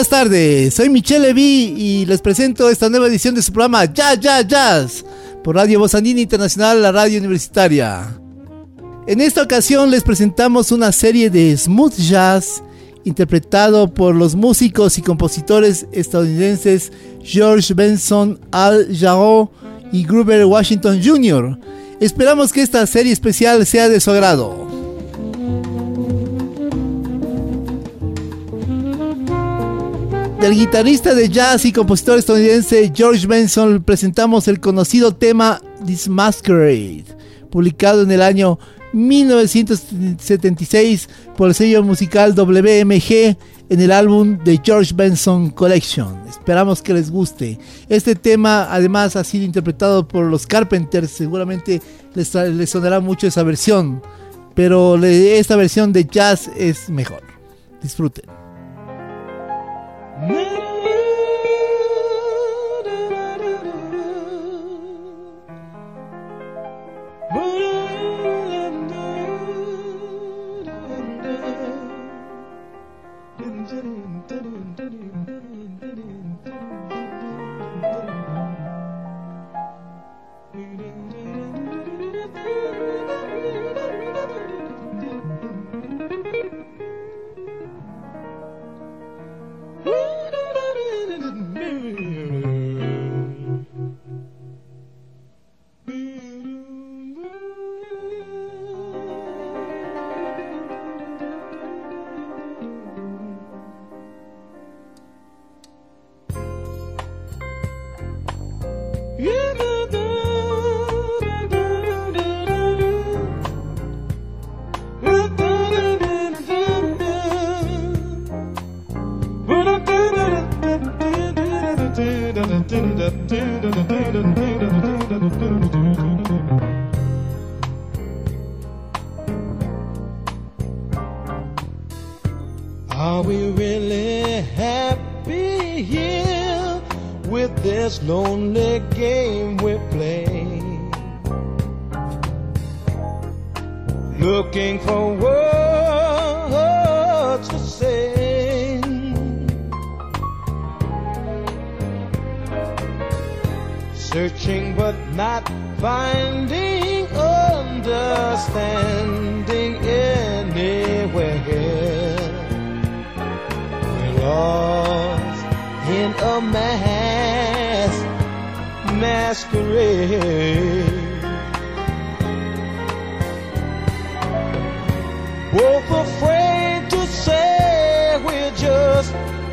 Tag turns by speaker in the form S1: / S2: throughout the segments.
S1: Buenas tardes, soy Michelle Levy y les presento esta nueva edición de su programa Jazz, Jazz, Jazz por Radio Voz Internacional, la radio universitaria. En esta ocasión les presentamos una serie de smooth jazz interpretado por los músicos y compositores estadounidenses George Benson, Al Jarreau y Gruber Washington Jr. Esperamos que esta serie especial sea de su agrado. Del guitarrista de jazz y compositor estadounidense George Benson presentamos el conocido tema This Masquerade, publicado en el año 1976 por el sello musical WMG en el álbum The George Benson Collection. Esperamos que les guste. Este tema además ha sido interpretado por los Carpenters, seguramente les, les sonará mucho esa versión, pero esta versión de jazz es mejor. Disfruten.
S2: do do do do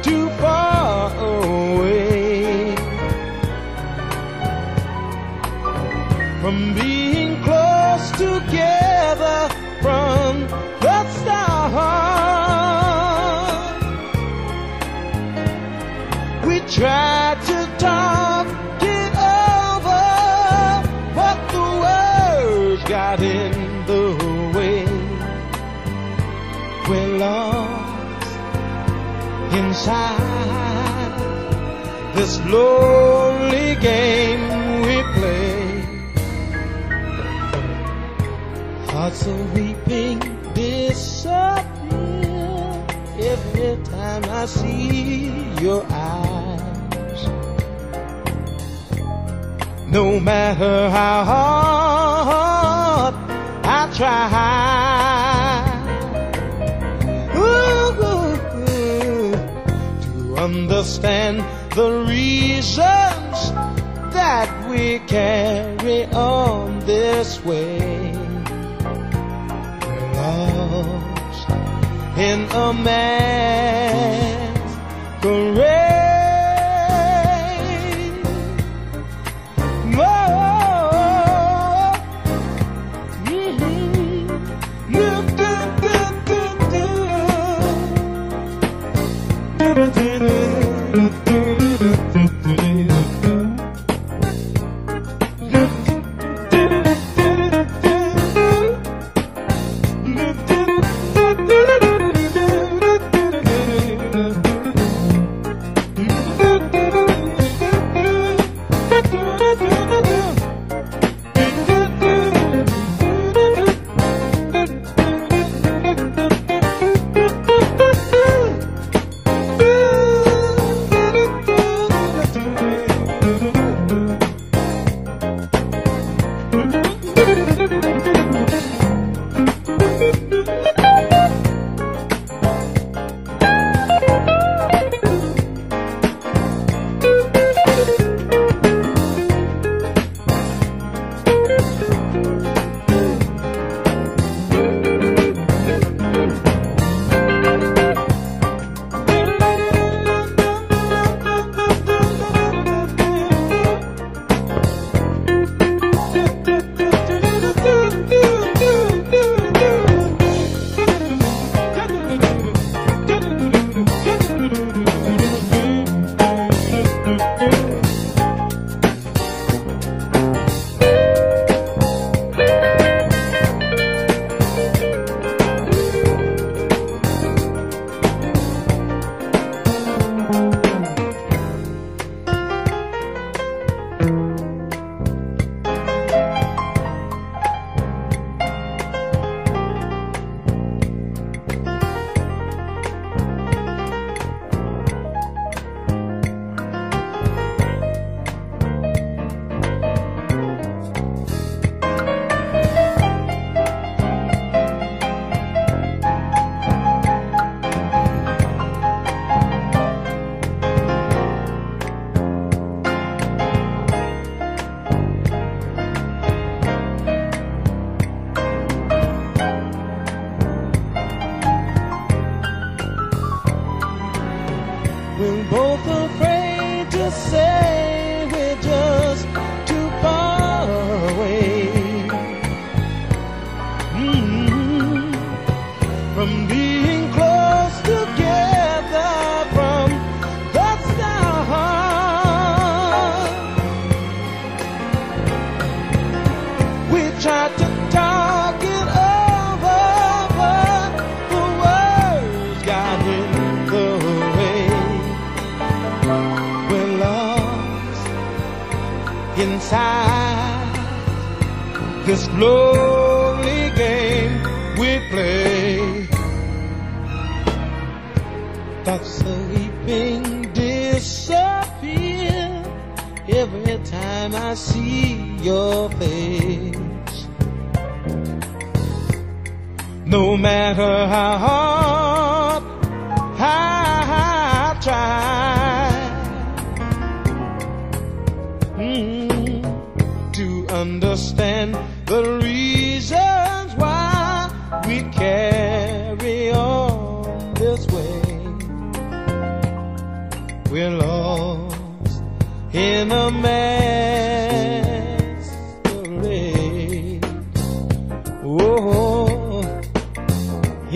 S2: too far. away inside this lonely game we play. Hearts are weeping disappear every time I see your eyes. No matter how hard I try understand the reasons that we carry on this way. Lost in a tried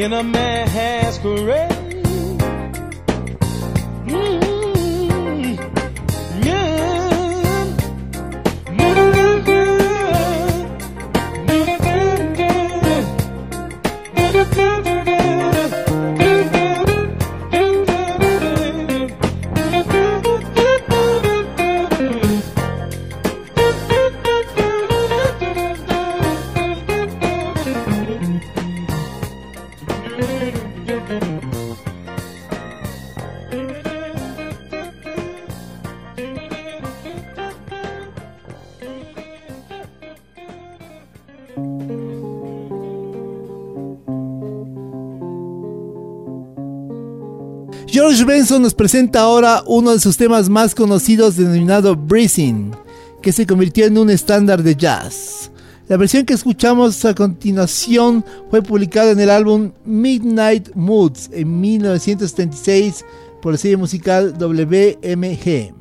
S2: in a masquerade.
S1: Nos presenta ahora uno de sus temas más conocidos denominado Breathing, que se convirtió en un estándar de jazz. La versión que escuchamos a continuación fue publicada en el álbum Midnight Moods en 1976 por el sello musical WMG.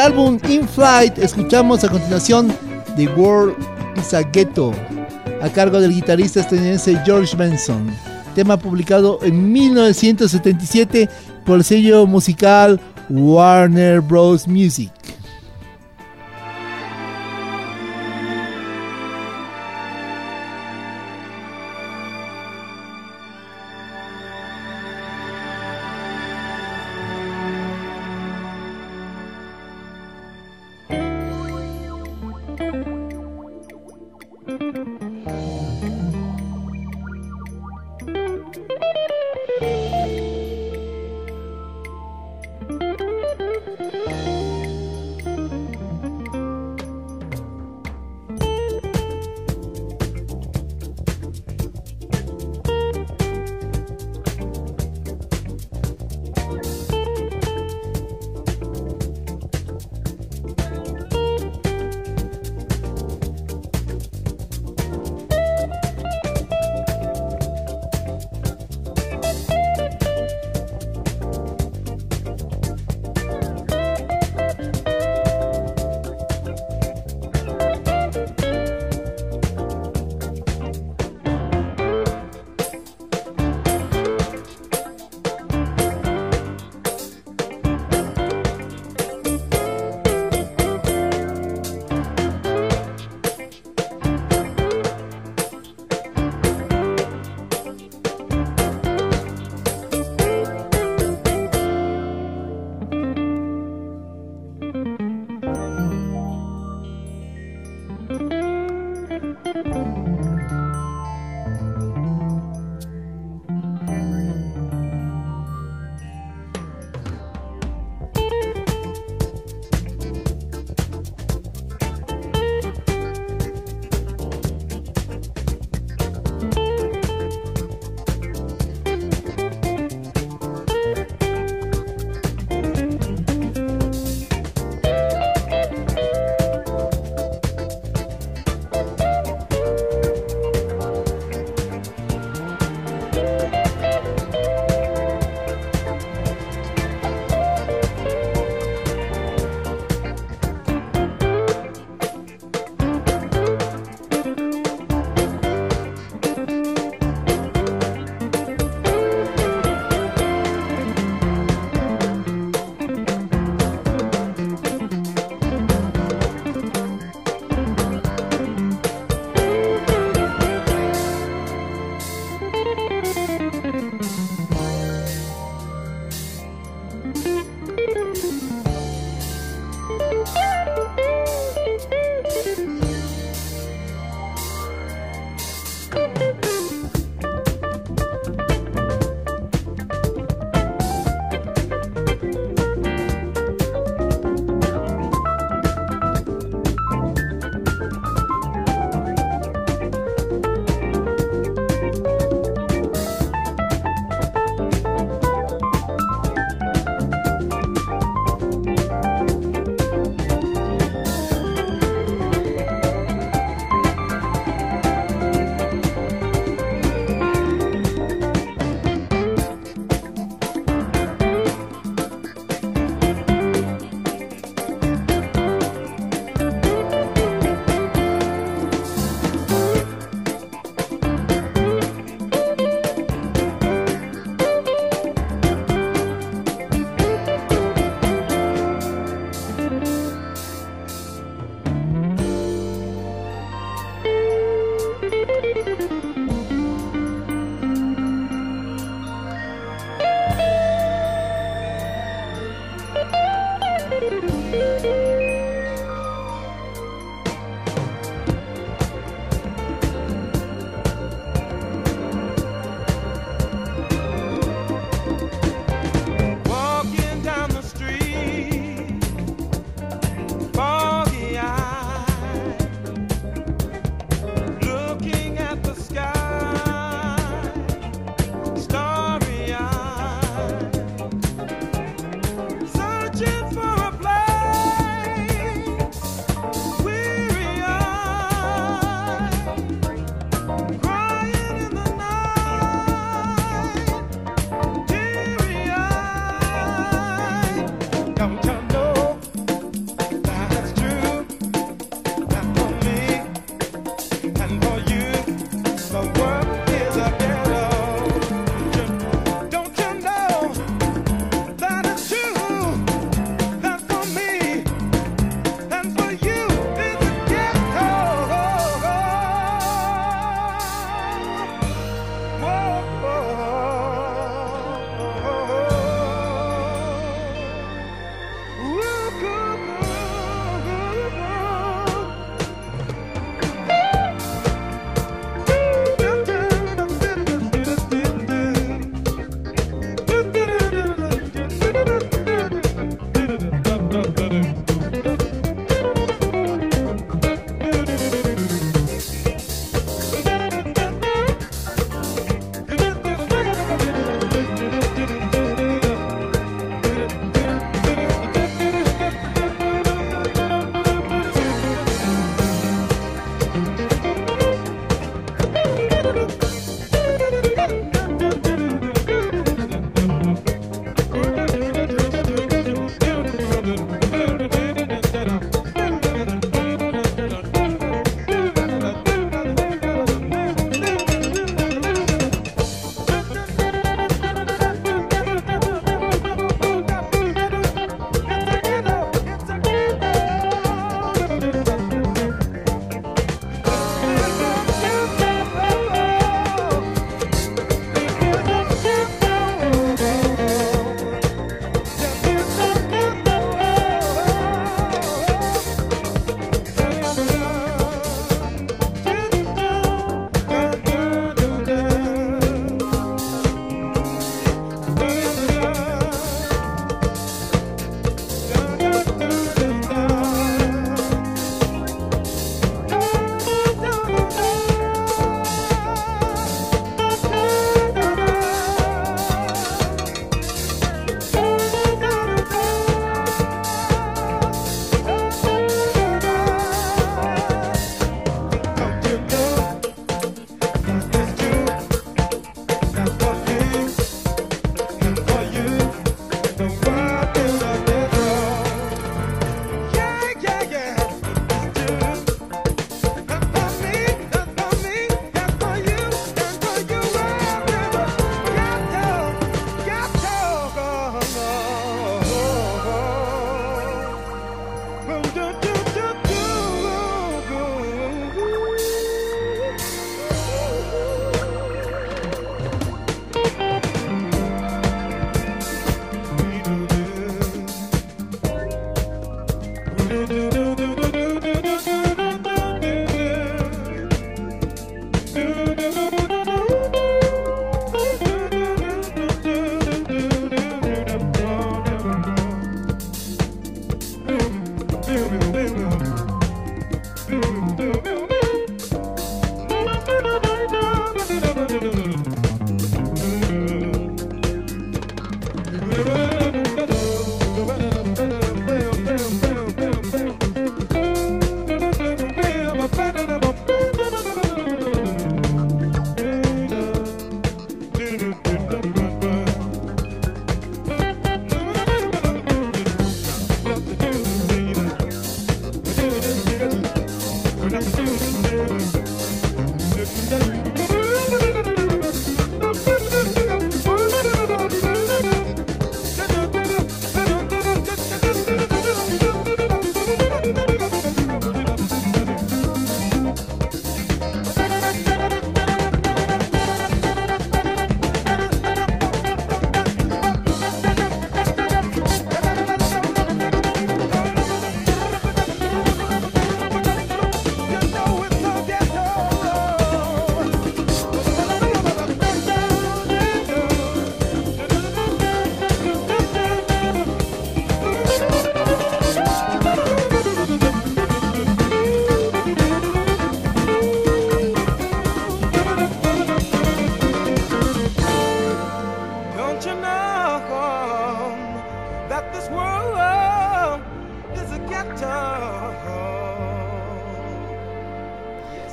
S1: Álbum In Flight escuchamos a continuación The World is a Ghetto, a cargo del guitarrista estadounidense George Benson, tema publicado en 1977 por el sello musical Warner Bros. Music.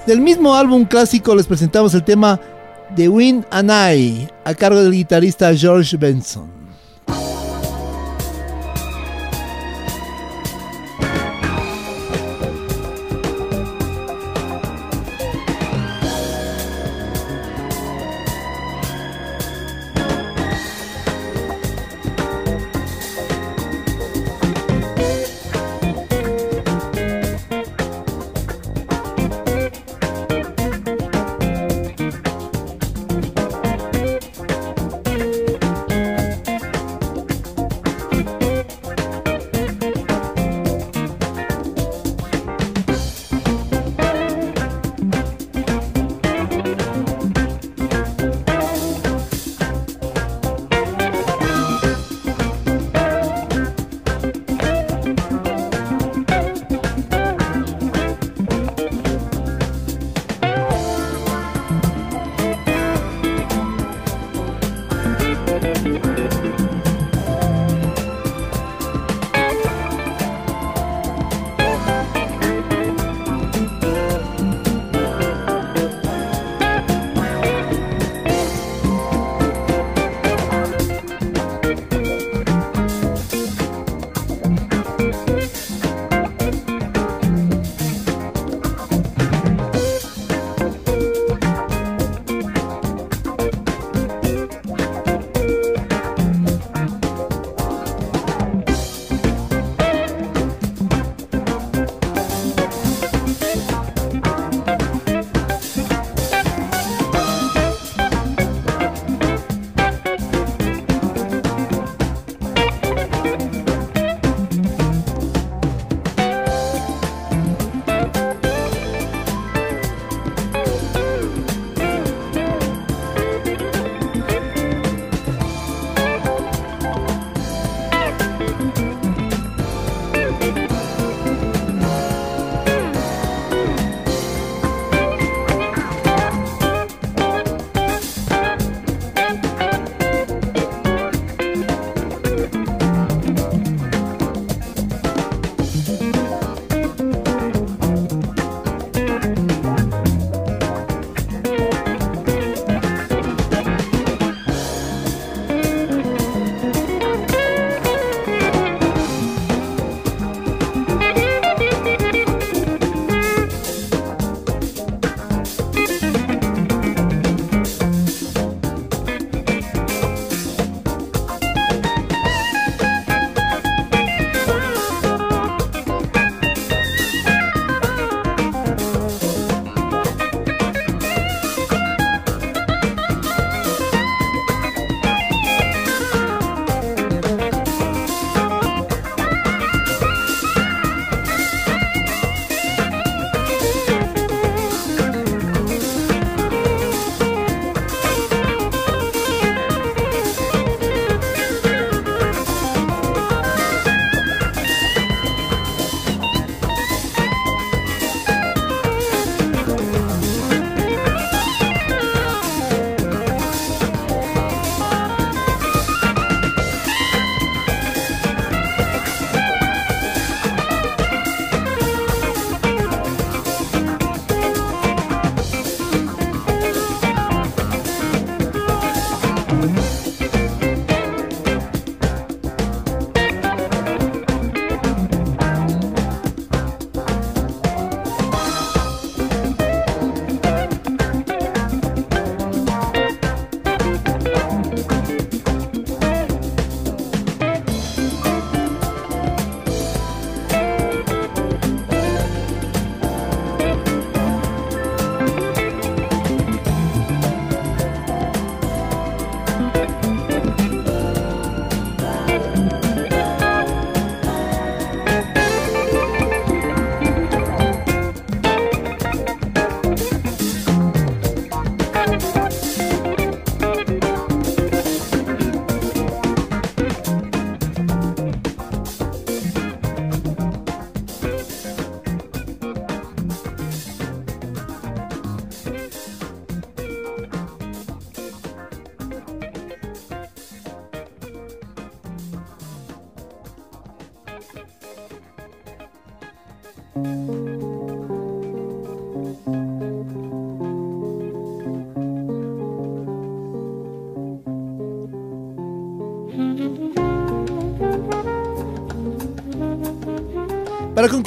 S1: Del mismo álbum clásico les presentamos el tema The Wind and I, a cargo del guitarrista George Benson.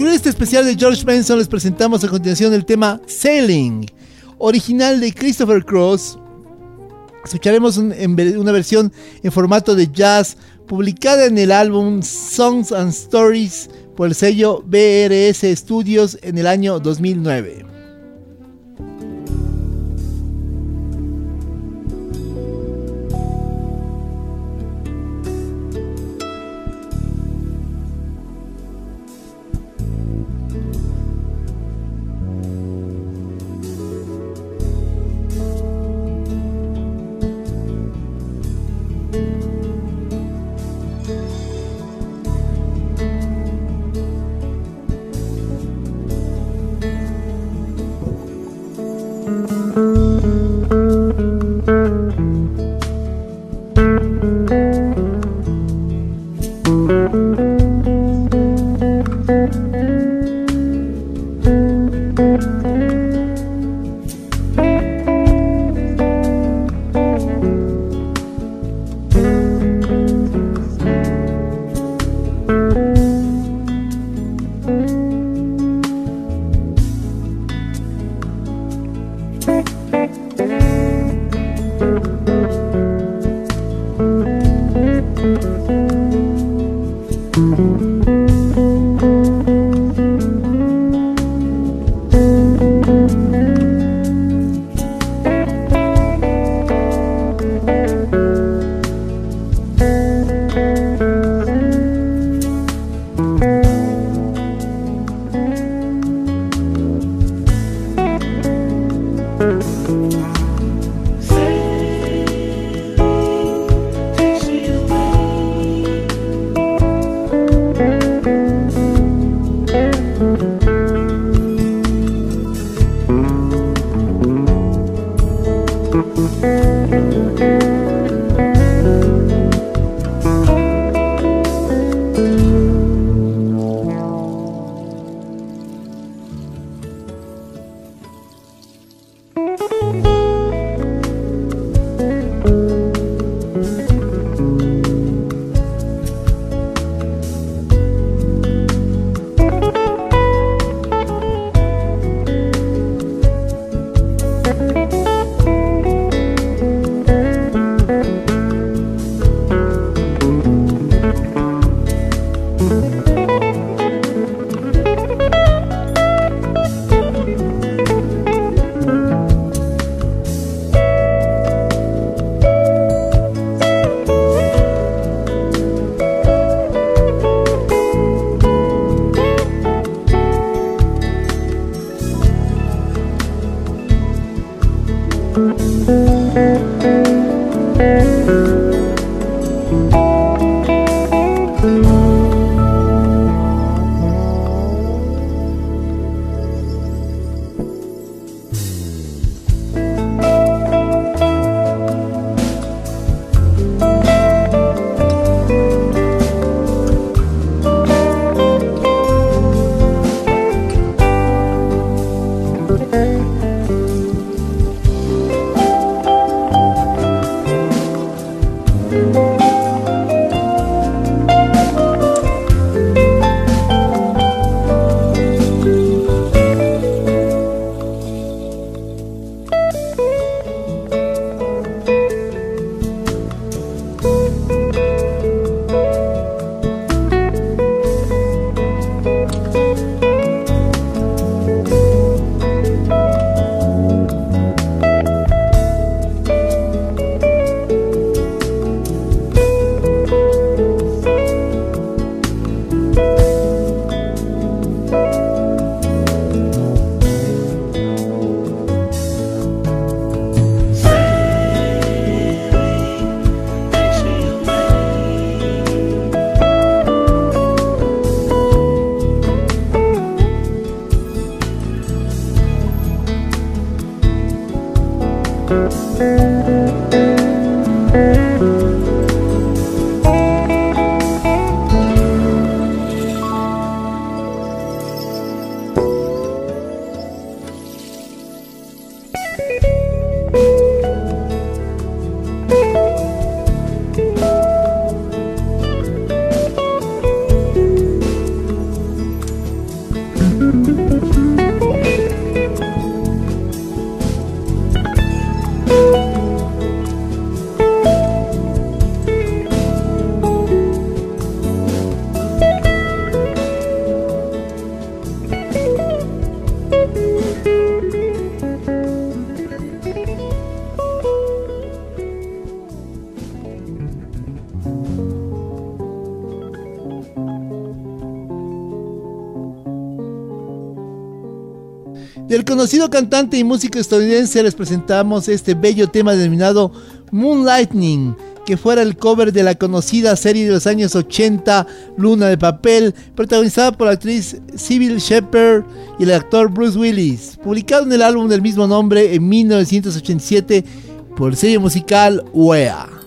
S1: Concluir este especial de George Benson les presentamos a continuación el tema Sailing, original de Christopher Cross. Escucharemos una versión en formato de jazz publicada en el álbum Songs and Stories por el sello BRS Studios en el año 2009.
S3: Del conocido cantante y músico estadounidense les presentamos este bello tema denominado Moonlightning, que fuera el cover de la conocida serie de los años 80 Luna de Papel, protagonizada por la actriz Sybil Shepherd y el actor Bruce Willis, publicado en el álbum del mismo nombre en 1987 por el sello musical UEA.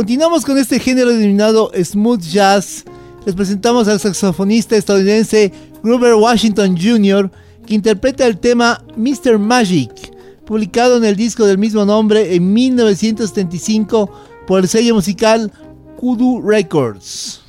S3: Continuamos con este género denominado smooth jazz. Les presentamos al saxofonista estadounidense Grover Washington Jr., que interpreta el tema Mr. Magic, publicado en el disco del mismo nombre en 1975 por el sello musical Kudu Records.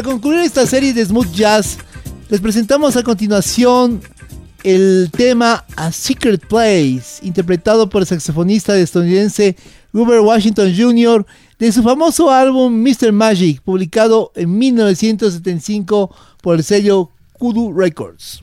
S1: Para concluir esta serie de smooth jazz, les presentamos a continuación el tema A Secret Place, interpretado por el saxofonista estadounidense Gruber Washington Jr. de su famoso álbum Mr. Magic, publicado en 1975 por el sello Kudu Records.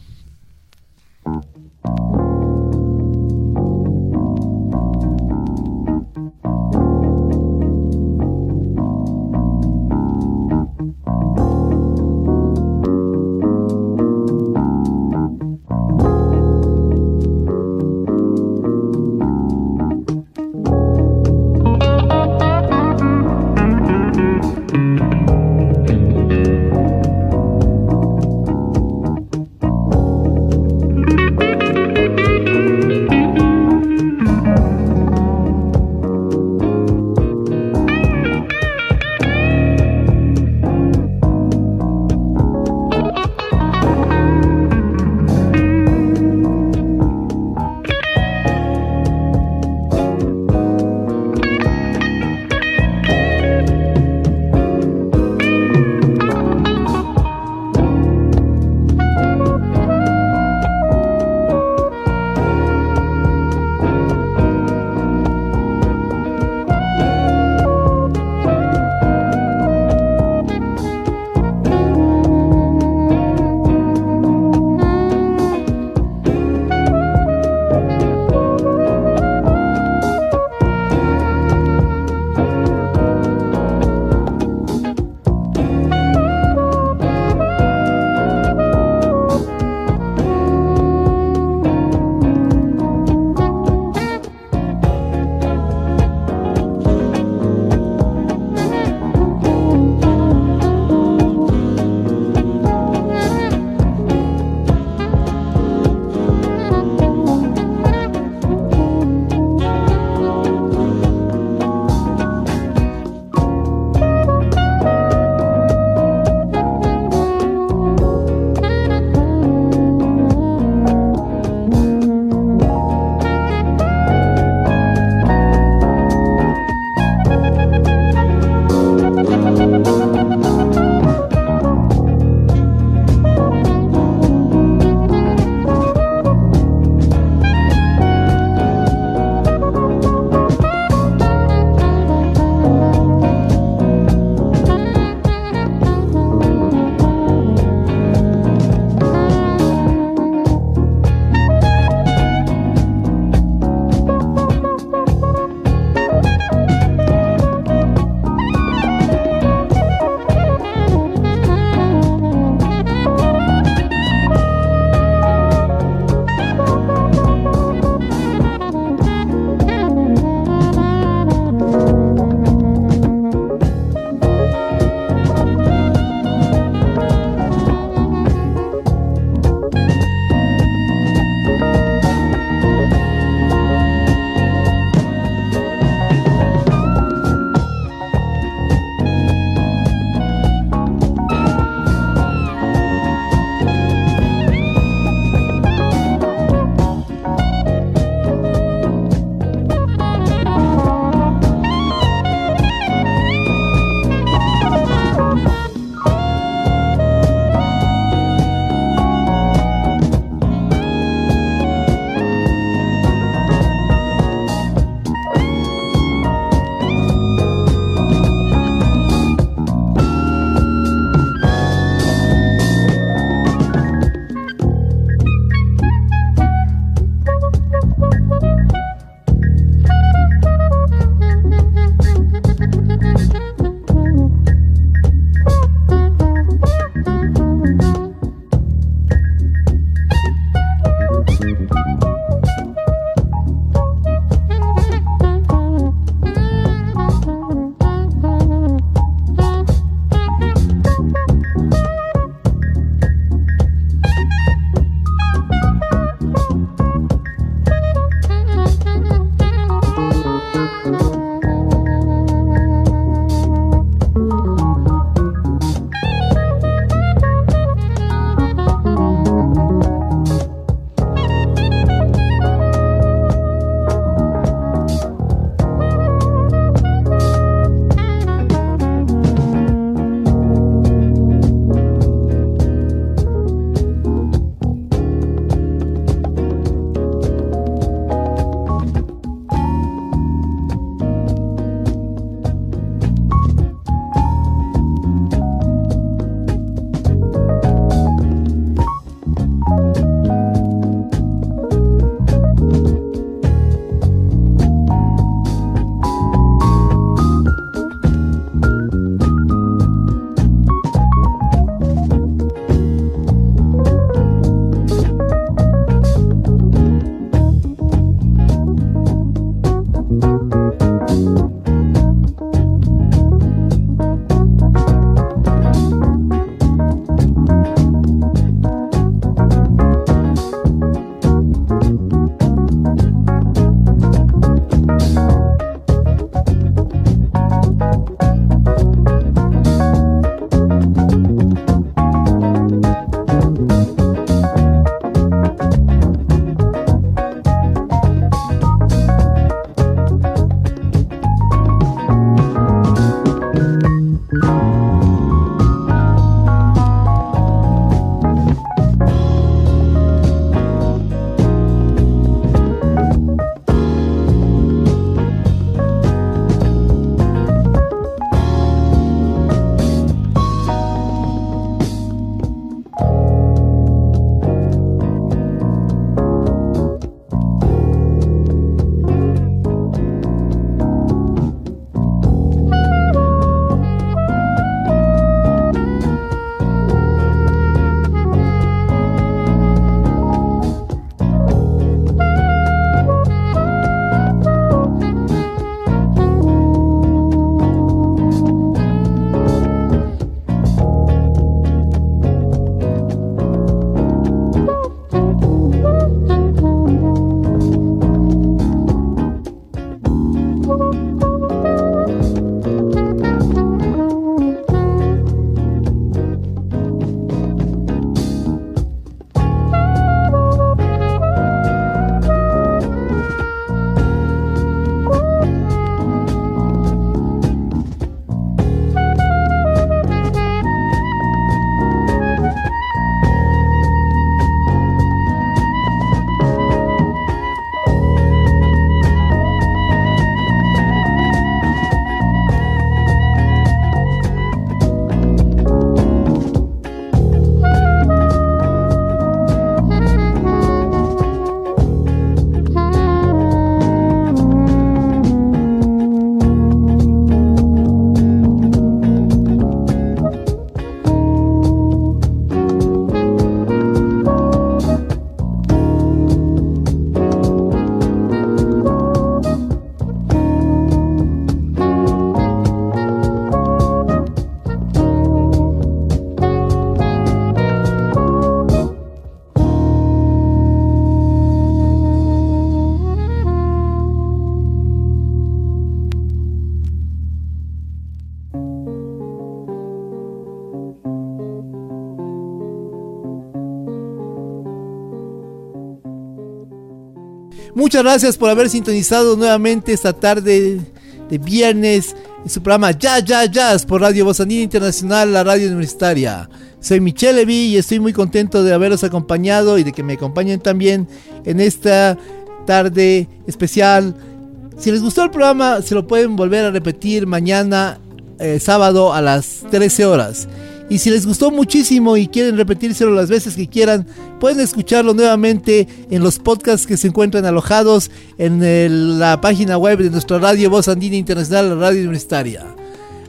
S1: Muchas gracias por haber sintonizado nuevamente esta tarde de viernes en su programa Ya Ya Jazz por Radio Voz Andina Internacional, la radio universitaria. Soy Michelle Levy y estoy muy contento de haberlos acompañado y de que me acompañen también en esta tarde especial. Si les gustó el programa, se lo pueden volver a repetir mañana, eh, sábado a las 13 horas. Y si les gustó muchísimo y quieren repetírselo las veces que quieran, pueden escucharlo nuevamente en los podcasts que se encuentran alojados en la página web de nuestra radio Voz Andina Internacional, la radio universitaria.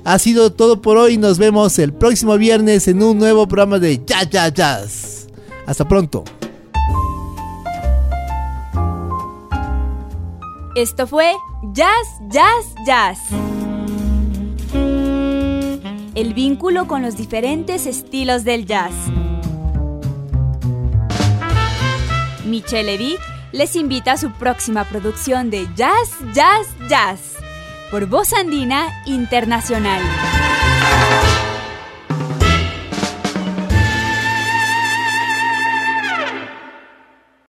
S1: Ha sido todo por hoy. Nos vemos el próximo viernes en un nuevo programa de Ya Ya Jazz. Hasta pronto.
S4: Esto fue Jazz, Jazz, Jazz. El vínculo con los diferentes estilos del jazz. Michelle Levy les invita a su próxima producción de Jazz, Jazz, Jazz por Voz Andina Internacional.